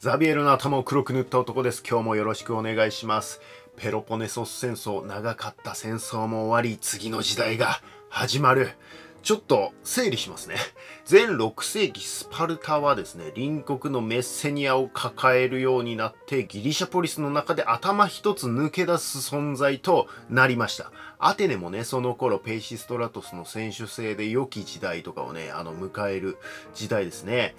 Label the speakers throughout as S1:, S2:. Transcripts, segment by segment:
S1: ザビエルの頭を黒く塗った男です。今日もよろしくお願いします。ペロポネソス戦争、長かった戦争も終わり、次の時代が始まる。ちょっと整理しますね。前6世紀スパルタはですね、隣国のメッセニアを抱えるようになってギリシャポリスの中で頭一つ抜け出す存在となりました。アテネもね、その頃ペイシストラトスの選手制で良き時代とかをね、あの迎える時代ですね。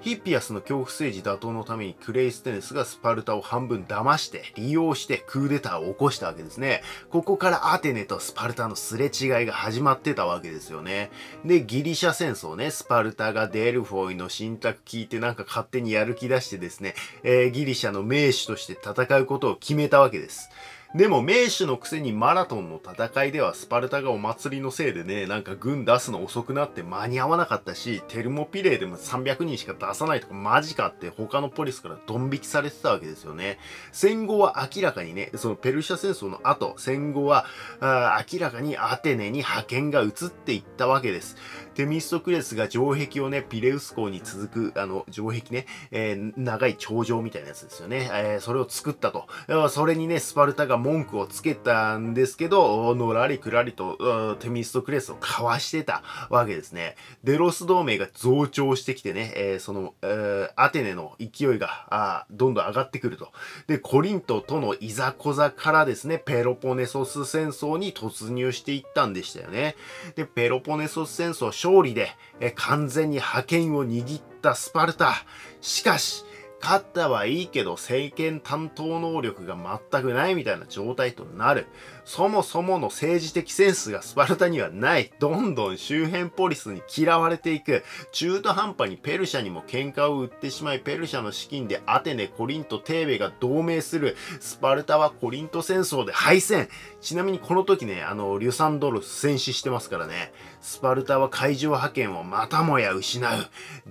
S1: ヒッピアスの恐怖政治打倒のためにクレイステネスがスパルタを半分騙して利用してクーデターを起こしたわけですね。ここからアテネとスパルタのすれ違いが始まってたわけですよね。で、ギリシャ戦争ね、スパルタがデルフォイの信託聞いてなんか勝手にやる気出してですね、えーギリシャの名手として戦うことを決めたわけです。でも名手のくせにマラトンの戦いではスパルタがお祭りのせいでね、なんか軍出すの遅くなって間に合わなかったし、テルモピレーでも300人しか出さないとかマジかって他のポリスからドン引きされてたわけですよね。戦後は明らかにね、そのペルシャ戦争の後、戦後は明らかにアテネに派遣が移っていったわけです。テミストクレスが城壁をね、ピレウス港に続く、あの、城壁ね、えー長い頂上みたいなやつですよね。えーそれを作ったと。それにね、スパルタが文句をつけたんですけど、のらりくらりと、テミストクレスをかわしてたわけですね。デロス同盟が増長してきてね、えーその、えーアテネの勢いが、あどんどん上がってくると。で、コリントとのいざこざからですね、ペロポネソス戦争に突入していったんでしたよね。で、ペロポネソス戦争勝利で、え完全に覇権を握ったスパルタ。しかし、勝ったはいいけど政権担当能力が全くないみたいな状態となる。そもそもの政治的センスがスパルタにはない。どんどん周辺ポリスに嫌われていく。中途半端にペルシャにも喧嘩を売ってしまい、ペルシャの資金でアテネ、コリント、テーベが同盟する。スパルタはコリント戦争で敗戦。ちなみにこの時ね、あの、リュサンドル戦死してますからね。スパルタは海上派遣をまたもや失う。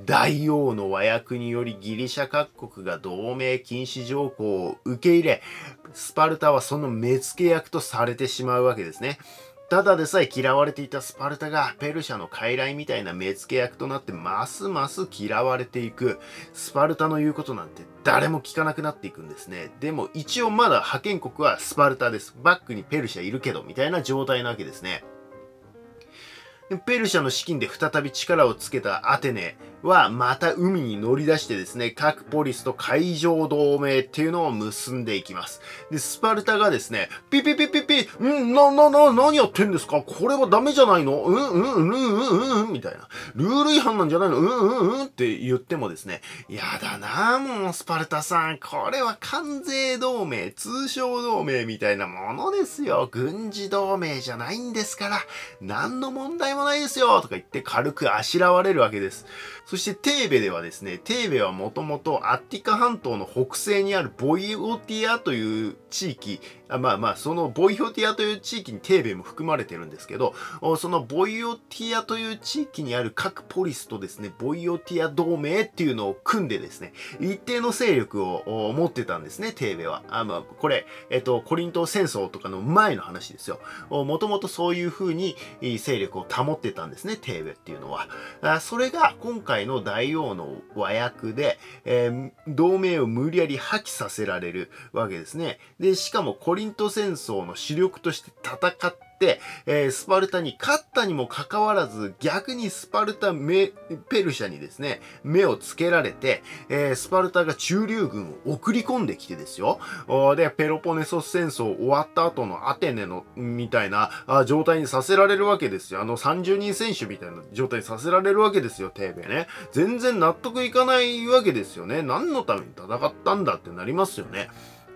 S1: 大王の和訳によりギリシャ各国が同盟禁止条項を受け入れ、スパルタはその目付け役とされてしまうわけですね。ただでさえ嫌われていたスパルタがペルシャの傀儡みたいな目付け役となってますます嫌われていく。スパルタの言うことなんて誰も聞かなくなっていくんですね。でも一応まだ派遣国はスパルタです。バックにペルシャいるけどみたいな状態なわけですね。ペルシャの資金で再び力をつけたアテネはまた海に乗り出してですね、各ポリスと海上同盟っていうのを結んでいきます。で、スパルタがですね、ピピピピピ、ん、な、な、な、何やってんですか？これはダメじゃないの？うん、うん、うん、うん、うん、みたいな。ルール違反なんじゃないの？うん、うん、うんって言ってもですね、やだなもうスパルタさん、これは関税同盟、通商同盟みたいなものですよ。軍事同盟じゃないんですから、何の問題もないですよとか言って軽くあしらわれるわけです。そしてテーベではですね、テーベはもともとアッティカ半島の北西にあるボイオティアという地域、あまあまあ、そのボイオティアという地域にテーベも含まれてるんですけど、そのボイオティアという地域にある各ポリスとですね、ボイオティア同盟っていうのを組んでですね、一定の勢力を持ってたんですね、テーベは。あまあ、これ、えっと、コリント戦争とかの前の話ですよ。もともとそういう風に勢力を保ってたんですね、テーベっていうのは。あそれが今回の大王の和訳で、えー同盟を無理やり破棄させられるわけですね。で、しかもコリント戦争の主力として戦って、えースパルタに勝ったにもかかわらず、逆にスパルタメ、ペルシャにですね、目をつけられて、えースパルタが中流軍を送り込んできてですよ。で、ペロポネソス戦争終わった後のアテネの、みたいなあ状態にさせられるわけですよ。あの30人選手みたいな状態にさせられるわけですよ、テーベね。全然納得いかないわけですよね。何のために戦ったんだってなりますよね。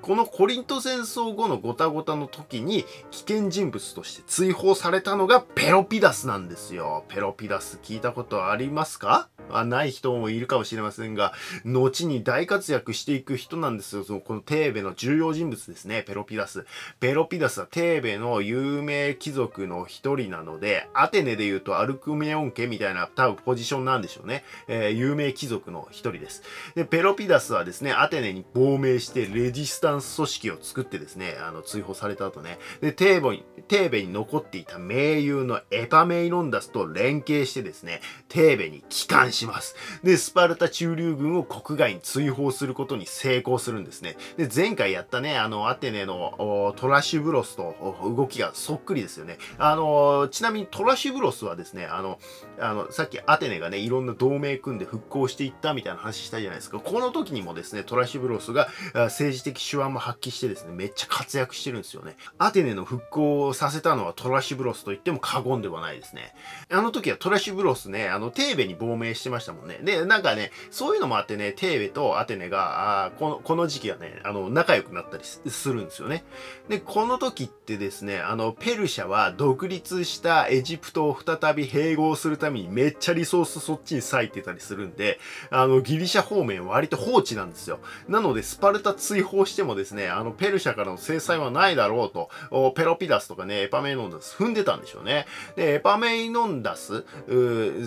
S1: このコリント戦争後のゴタゴタの時に危険人物として追放されたのがペロピダスなんですよ。ペロピダス聞いたことありますか？あない人もいるかもしれませんが、後に大活躍していく人なんですよ。そのこのテーベの重要人物ですね、ペロピダス。ペロピダスはテーベの有名貴族の一人なので、アテネで言うとアルクメオン家みたいな多分ポジションなんでしょうね。えー有名貴族の一人です。で、ペロピダスはですね、アテネに亡命してレジスタン間組織を作ってですね、あの、追放された後ね、で、テーベに、テーベに残っていた盟友のエパメイロンダスと連携してですね、テーベに帰還します。で、スパルタ中流軍を国外に追放することに成功するんですね。で、前回やったね、あの、アテネのトラシュブロスと動きがそっくりですよね。あの、ちなみにトラシュブロスはですね、あの、あの、さっきアテネがね、いろんな同盟組んで復興していったみたいな話したじゃないですか。この時にもですね、トラシュブロスが政治的手腕も発揮してですね、めっちゃ活躍してるんですよね。アテネの復興をさせたのはトラシブロスと言っても過言ではないですね。あの時はトラシブロスね、あの、テーベに亡命してましたもんね。で、なんかね、そういうのもあってね、テーベとアテネが、あこの、この時期はね、あの、仲良くなったりするんですよね。で、この時ってですね、あの、ペルシャは独立したエジプトを再び併合するためにめっちゃリソースそっちに割いてたりするんで、あの、ギリシャ方面割と放置なんですよ。なので、スパルタ追放してもですね、あの、ペルシャからの制裁はないだろうと、ペロピダスとかね、エパメイノンダス踏んでたんでしょうね。で、エパメイノンダス、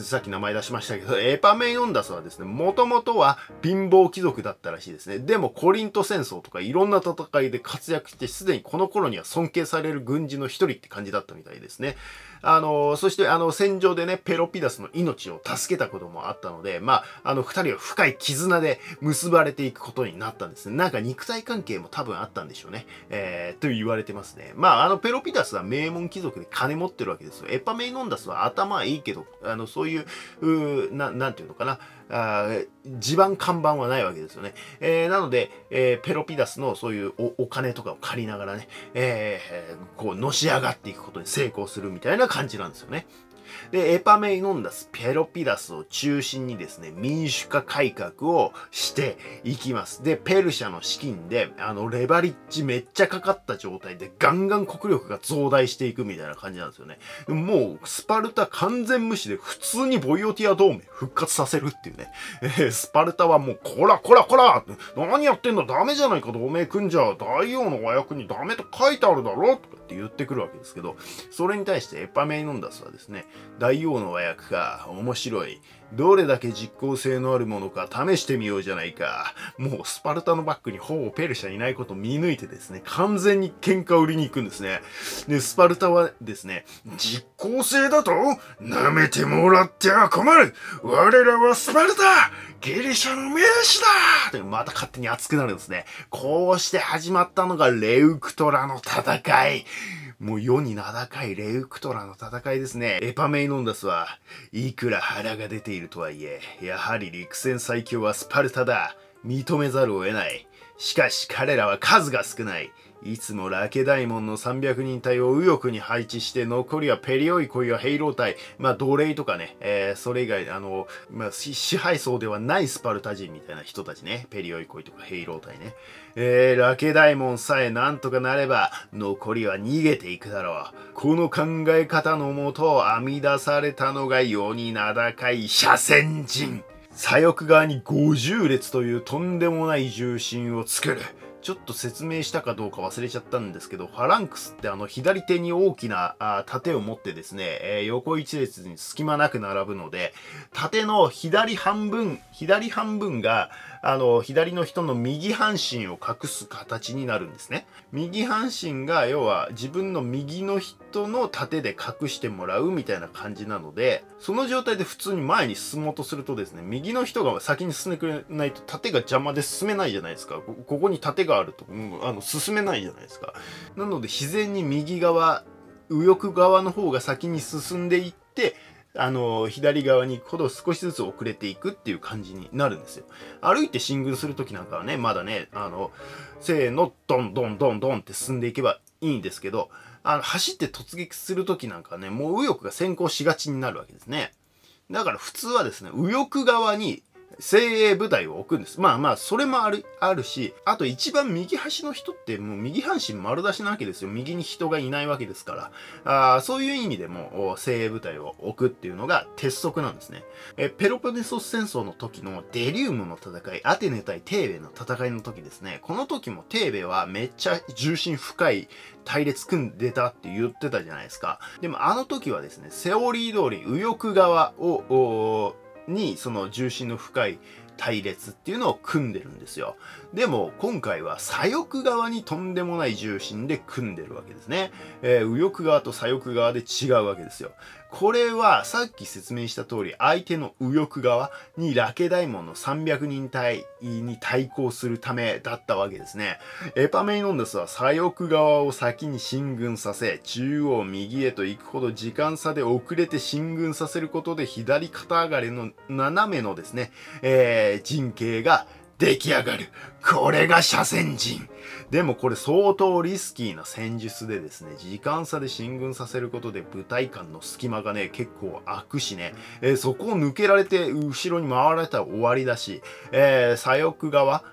S1: さっき名前出しましたけど、エパメイノンダスはですね、もともとは貧乏貴族だったらしいですね。でも、コリント戦争とかいろんな戦いで活躍して、すでにこの頃には尊敬される軍人の一人って感じだったみたいですね。あの、そして、あの、戦場でね、ペロピダスの命を助けたこともあったので、まあ、あの、二人は深い絆で結ばれていくことになったんですね。なんか肉体関係も多分あったんでしょうね。えー、と言われてますね。まあ、あの、ペロピダスは名門貴族で金持ってるわけですよ。エパメイノンダスは頭はいいけど、あの、そういう、うななんていうのかな。あ地盤看板はないわけですよね。えー、なので、えー、ペロピダスのそういうお金とかを借りながらね、えー、こう、のし上がっていくことに成功するみたいな感じなんですよね。で、エパメイノンダス、ペロピダスを中心にですね、民主化改革をしていきます。で、ペルシャの資金で、あの、レバリッジめっちゃかかった状態で、ガンガン国力が増大していくみたいな感じなんですよね。もう、スパルタ完全無視で、普通にボイオティア同盟復活させるっていうね。えー、スパルタはもう、こらこらこら何やってんだ？ダメじゃないか同盟組んじゃ大王の和訳にダメと書いてあるだろ？とかって言ってくるわけですけど、それに対してエパメイノンダスはですね、大王の和訳か、面白い。どれだけ実効性のあるものか試してみようじゃないか。もうスパルタのバックにほぼペルシャいないこと見抜いてですね、完全に喧嘩売りに行くんですね。で、スパルタはですね、実効性だと舐めてもらっては困る我らはスパルタギリシャの名士だってまた勝手に熱くなるんですね。こうして始まったのがレウクトラの戦い。もう世に名高いレウクトラの戦いですね。エパメイノンダスは、いくら腹が出ているとはいえ、やはり陸戦最強はスパルタだ。認めざるを得ない。しかし彼らは数が少ない。いつもラケ大門の300人隊を右翼に配置して、残りはペリオイコイやヘイロー隊、まあ奴隷とかね、えー、それ以外、あの、まあ支配層ではないスパルタ人みたいな人たちね、ペリオイコイとかヘイロー隊ね。えー、ラケ大門さえなんとかなれば、残りは逃げていくだろう。この考え方のもと編み出されたのが世に名高い斜線人。左翼側に50列というとんでもない重心を作る。ちょっと説明したかどうか忘れちゃったんですけど、ファランクスってあの左手に大きなあ盾を持ってですね、えー、横一列に隙間なく並ぶので、盾の左半分、左半分があの、左の人の右半身を隠す形になるんですね。右半身が、要は自分の右の人の盾で隠してもらうみたいな感じなので、その状態で普通に前に進もうとするとですね、右の人が先に進んでくれないと盾が邪魔で進めないじゃないですか。ここに盾があると、うん、あの、進めないじゃないですか。なので自然に右側、右翼側の方が先に進んでいって、あの、左側に行くほど少しずつ遅れていくっていう感じになるんですよ。歩いて進軍するときなんかはね、まだね、あの、せーの、ドンドンドンドンって進んでいけばいいんですけど、あの、走って突撃するときなんかはね、もう右翼が先行しがちになるわけですね。だから普通はですね、右翼側に精鋭部隊を置くんです。まあまあ、それもある、あるし、あと一番右端の人ってもう右半身丸出しなわけですよ。右に人がいないわけですから。あそういう意味でも精鋭部隊を置くっていうのが鉄則なんですね。えペロポネソス戦争の時のデリウムの戦い、アテネ対テーベの戦いの時ですね。この時もテーベはめっちゃ重心深い隊列組んでたって言ってたじゃないですか。でもあの時はですね、セオリー通り右翼側をにその重心の深い隊列っていうのを組んでるんですよ。でも今回は左翼側にとんでもない重心で組んでるわけですね。えー、右翼側と左翼側で違うわけですよ。これはさっき説明した通り相手の右翼側にラケダイモンの300人隊に対抗するためだったわけですね。エパメイノンダスは左翼側を先に進軍させ、中央右へと行くほど時間差で遅れて進軍させることで左肩上がりの斜めのですね、えー、陣形が出来上がる。これが斜線陣。でもこれ相当リスキーな戦術でですね、時間差で進軍させることで舞台間の隙間がね、結構開くしね、えー、そこを抜けられて後ろに回られたら終わりだし、えー、左翼側、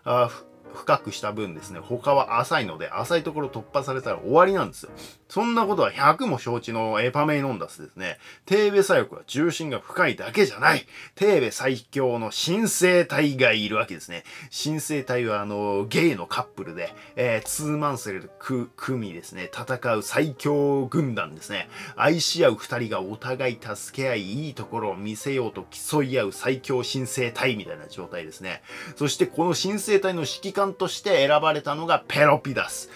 S1: 深くした分ですね、他は浅いので、浅いところ突破されたら終わりなんですよ。そんなことは100も承知のエパメイノンダスですね。テーベ左翼は重心が深いだけじゃない。テーベ最強の新生体がいるわけですね。新生体はあの、ゲイのカップルで、えー、ツーマンセル組みですね、戦う最強軍団ですね。愛し合う二人がお互い助け合い、いいところを見せようと競い合う最強新生体みたいな状態ですね。そしてこの新生体の指揮官として選ばれたのがペロピダス。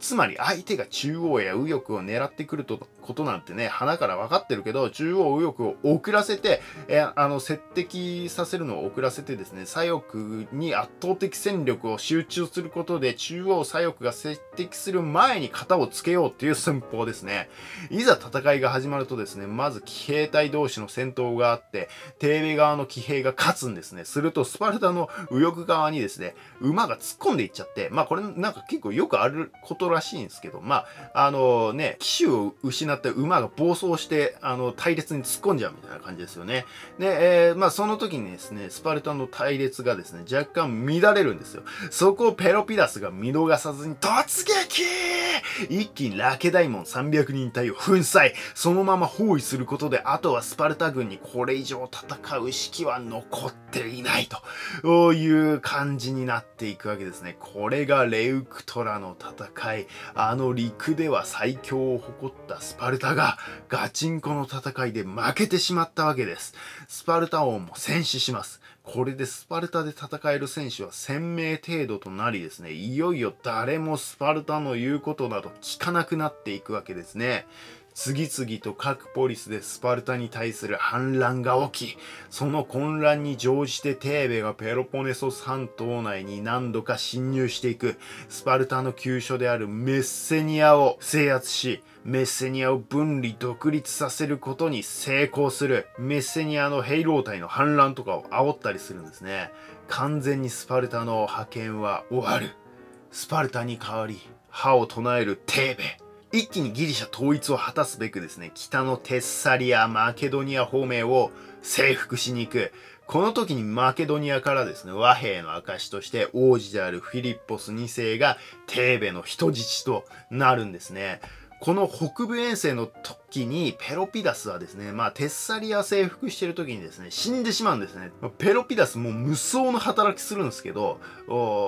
S1: つまり相手が中央や右翼を狙ってくるとことなんてね、鼻から分かってるけど、中央右翼を遅らせて、えあの、接敵させるのを遅らせてですね、左翼に圧倒的戦力を集中することで、中央左翼が接敵する前に型をつけようっていう戦法ですね。いざ戦いが始まるとですね、まず騎兵隊同士の戦闘があって、テーベ側の騎兵が勝つんですね。すると、スパルタの右翼側にですね、馬が突っ込んでいっちゃって、まあこれなんか結構よくあることらしいんですけど、まあ、あのね、騎手を失って馬が暴走して、あの、隊列に突っ込んじゃうみたいな感じですよね。で、えー、まあ、その時にですね、スパルタの隊列がですね、若干乱れるんですよ。そこをペロピダスが見逃さずに突撃一気にラケダイモン300人隊を粉砕そのまま包囲することで、あとはスパルタ軍にこれ以上戦う士気は残っていないという感じになっていくわけですね。これがレウクトラの戦い。あの陸では最強を誇ったスパルタパルタがガチンコの戦いで負けてしまったわけです。スパルタ王も戦死します。これでスパルタで戦える選手は1000名程度となりですね、いよいよ誰もスパルタの言うことなど聞かなくなっていくわけですね。次々と各ポリスでスパルタに対する反乱が起き、その混乱に乗じてテーベがペロポネソス半島内に何度か侵入していく、スパルタの急所であるメッセニアを制圧し、メッセニアを分離独立させることに成功する。メッセニアの兵糧隊の反乱とかを煽ったりするんですね。完全にスパルタの派遣は終わる。スパルタに代わり、歯を唱えるテーベ。一気にギリシャ統一を果たすべくですね、北のテッサリア、マケドニア方面を征服しに行く。この時にマケドニアからですね、和平の証として王子であるフィリッポス2世がテーベの人質となるんですね。この北部遠征の時にペロピダスはですね、まあテッサリア征服してる時にですね、死んでしまうんですね。ペロピダスも無双の働きするんですけど、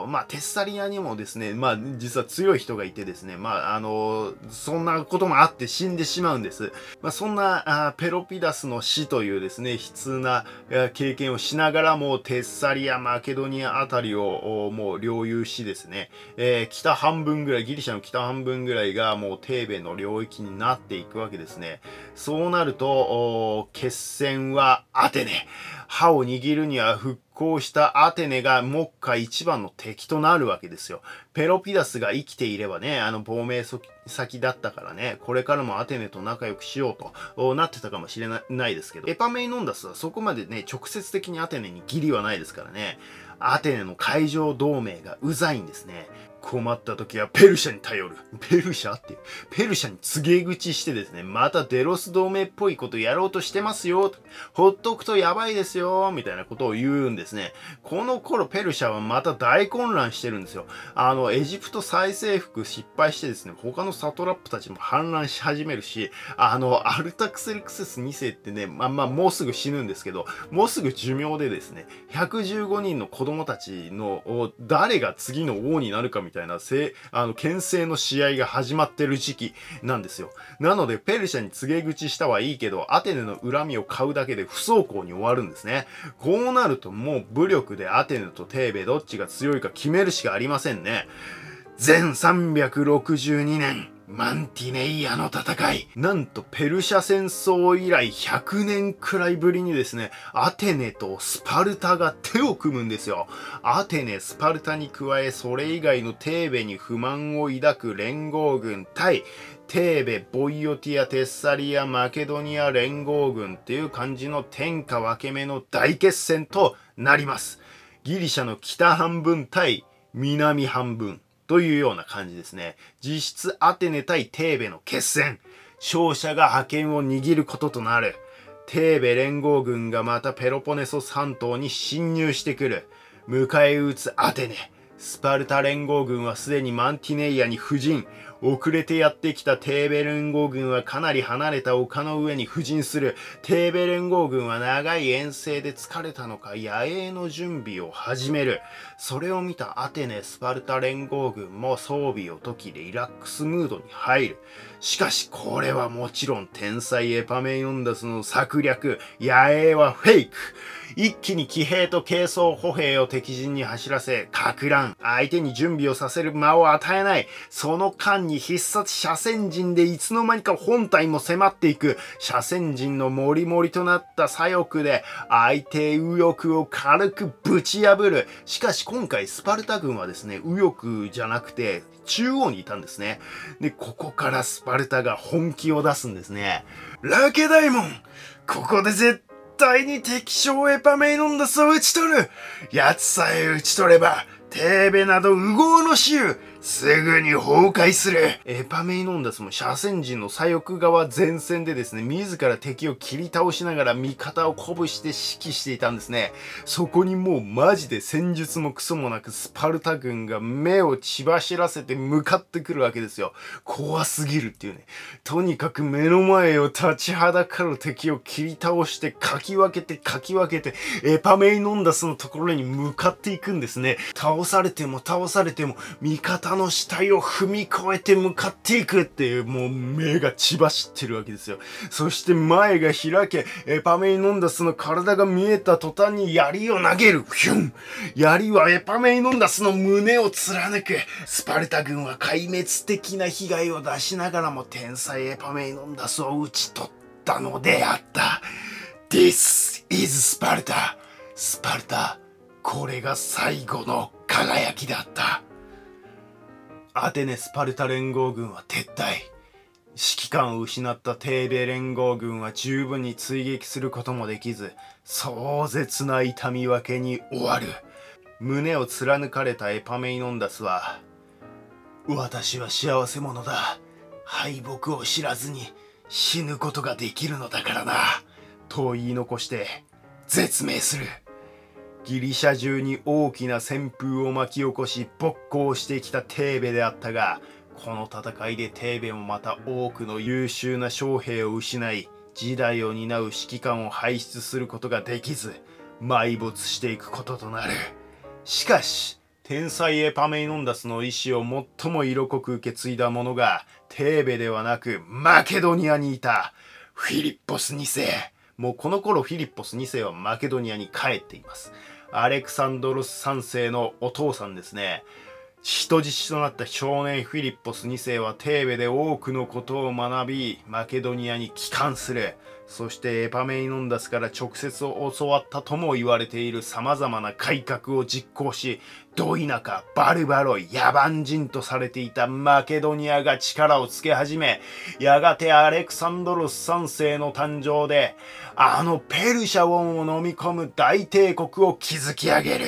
S1: まあテッサリアにもですね、まあ実は強い人がいてですね、まああの、そんなこともあって死んでしまうんです。まあそんなあペロピダスの死というですね、悲痛な経験をしながらもテッサリア、マケドニアあたりをもう領有しですね、えー、北半分ぐらい、ギリシャの北半分ぐらいがもうテーベの領域になっていくわけですね。そうなると、決戦はアテネ。歯を握るには復興したアテネが目下一番の敵となるわけですよ。ペロピダスが生きていればね、あの亡命先だったからね、これからもアテネと仲良くしようとなってたかもしれないですけど、エパメイノンダスはそこまでね、直接的にアテネに義理はないですからね、アテネの海上同盟がうざいんですね。困った時はペルシャに頼る。ペルシャって？ペルシャに告げ口してですね、またデロス同盟っぽいことやろうとしてますよ。ほっとくとやばいですよ。みたいなことを言うんですね。この頃ペルシャはまた大混乱してるんですよ。あの、エジプト再征服失敗してですね、他のサトラップたちも反乱し始めるし、あの、アルタクセルクセス2世ってね、まあまあもうすぐ死ぬんですけど、もうすぐ寿命でですね、115人の子供たちの誰が次の王になるかみたいなたいなせあの牽制の試合が始まってる時期なんですよ。なのでペルシャに告げ口したはいいけどアテネの恨みを買うだけで不走行に終わるんですね。こうなるともう武力でアテネとテーベどっちが強いか決めるしかありませんね。全362年。マンティネイアの戦い。なんとペルシャ戦争以来100年くらいぶりにですね、アテネとスパルタが手を組むんですよ。アテネ、スパルタに加えそれ以外のテーベに不満を抱く連合軍対テーベ、ボイオティア、テッサリア、マケドニア連合軍っていう感じの天下分け目の大決戦となります。ギリシャの北半分対南半分。というような感じですね。実質アテネ対テーベの決戦。勝者が覇権を握ることとなる。テーベ連合軍がまたペロポネソス半島に侵入してくる。迎え撃つアテネ。スパルタ連合軍はすでにマンティネイアに布陣。遅れてやってきたテーベ連合軍はかなり離れた丘の上に布陣する。テーベ連合軍は長い遠征で疲れたのか野営の準備を始める。それを見たアテネ・スパルタ連合軍も装備を解きリラックスムードに入る。しかしこれはもちろん天才エパメイオンダスの策略。野営はフェイク。一気に騎兵と軽装歩兵を敵陣に走らせ、か乱。相手に準備をさせる間を与えない。その間に必殺車線陣でいつの間にか本体も迫っていく。車線陣のモリモリとなった左翼で、相手右翼を軽くぶち破る。しかし今回スパルタ軍はですね、右翼じゃなくて、中央にいたんですね。で、ここからスパルタが本気を出すんですね。ラケダイモンここで絶対に敵将エパメイノンダスを討ち取る。奴さえ討ち取れば、テーベなど右合の衆すぐに崩壊するエパメイノンダスも車線陣の左翼側前線でですね、自ら敵を切り倒しながら味方を鼓舞して指揮していたんですね。そこにもうマジで戦術もクソもなくスパルタ軍が目を血走らせて向かってくるわけですよ。怖すぎるっていうね。とにかく目の前を立ちはだかる敵を切り倒してかき分けてかき分けてエパメイノンダスのところに向かっていくんですね。倒されても倒されても味方の死体を踏み越えて向かっていくっていう、もう目が血走ってるわけですよ。そして前が開け、エパメイノンダスの体が見えた途端に槍を投げる。ヒュン槍はエパメイノンダスの胸を貫く。スパルタ軍は壊滅的な被害を出しながらも天才エパメイノンダスを討ち取ったのであった。This is Sparta! スパルタ、これが最後の輝きだった。アテネ・スパルタ連合軍は撤退。指揮官を失ったテーベ連合軍は十分に追撃することもできず、壮絶な痛み分けに終わる。胸を貫かれたエパメイノンダスは、私は幸せ者だ。敗北を知らずに死ぬことができるのだからな。と言い残して絶命する。ギリシャ中に大きな旋風を巻き起こし勃興してきたテーベであったがこの戦いでテーベもまた多くの優秀な将兵を失い時代を担う指揮官を輩出することができず埋没していくこととなる。しかし天才エパメイノンダスの意志を最も色濃く受け継いだ者がテーベではなくマケドニアにいた。フィリッポス2世もうこの頃フィリッポス2世はマケドニアに帰っています。アレクサンドロス3世のお父さんですね。人質となった少年フィリッポス2世はテーベで多くのことを学び、マケドニアに帰還する。そしてエパメイノンダスから直接教わったとも言われている様々な改革を実行し、ど田舎、バルバロイ、野蛮人とされていたマケドニアが力をつけ始め、やがてアレクサンドロス3世の誕生で、あのペルシャ王を飲み込む大帝国を築き上げる。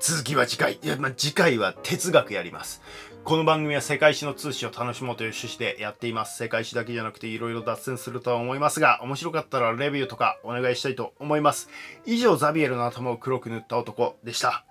S1: 続きは次回。いや、ま、次回は哲学やります。この番組は世界史の通史を楽しもうという趣旨でやっています。世界史だけじゃなくて色々脱線するとは思いますが、面白かったらレビューとかお願いしたいと思います。以上、ザビエルの頭を黒く塗った男でした。